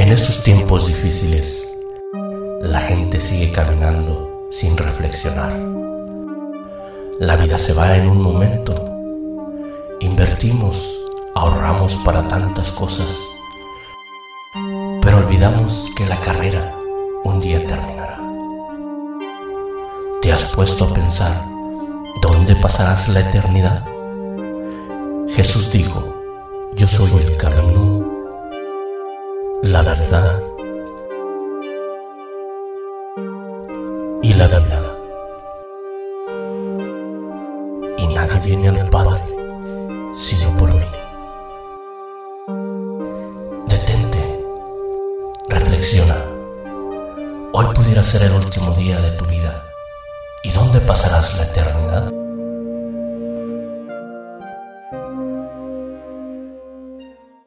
En estos tiempos difíciles, la gente sigue caminando sin reflexionar. La vida se va en un momento. Invertimos, ahorramos para tantas cosas, pero olvidamos que la carrera un día terminará. ¿Te has puesto a pensar dónde pasarás la eternidad? Jesús dijo, yo soy el camino, la verdad y la vida. Y nadie viene al Padre sino por mí. Detente, reflexiona. Hoy pudiera ser el último día de tu vida. ¿Y dónde pasarás la eternidad?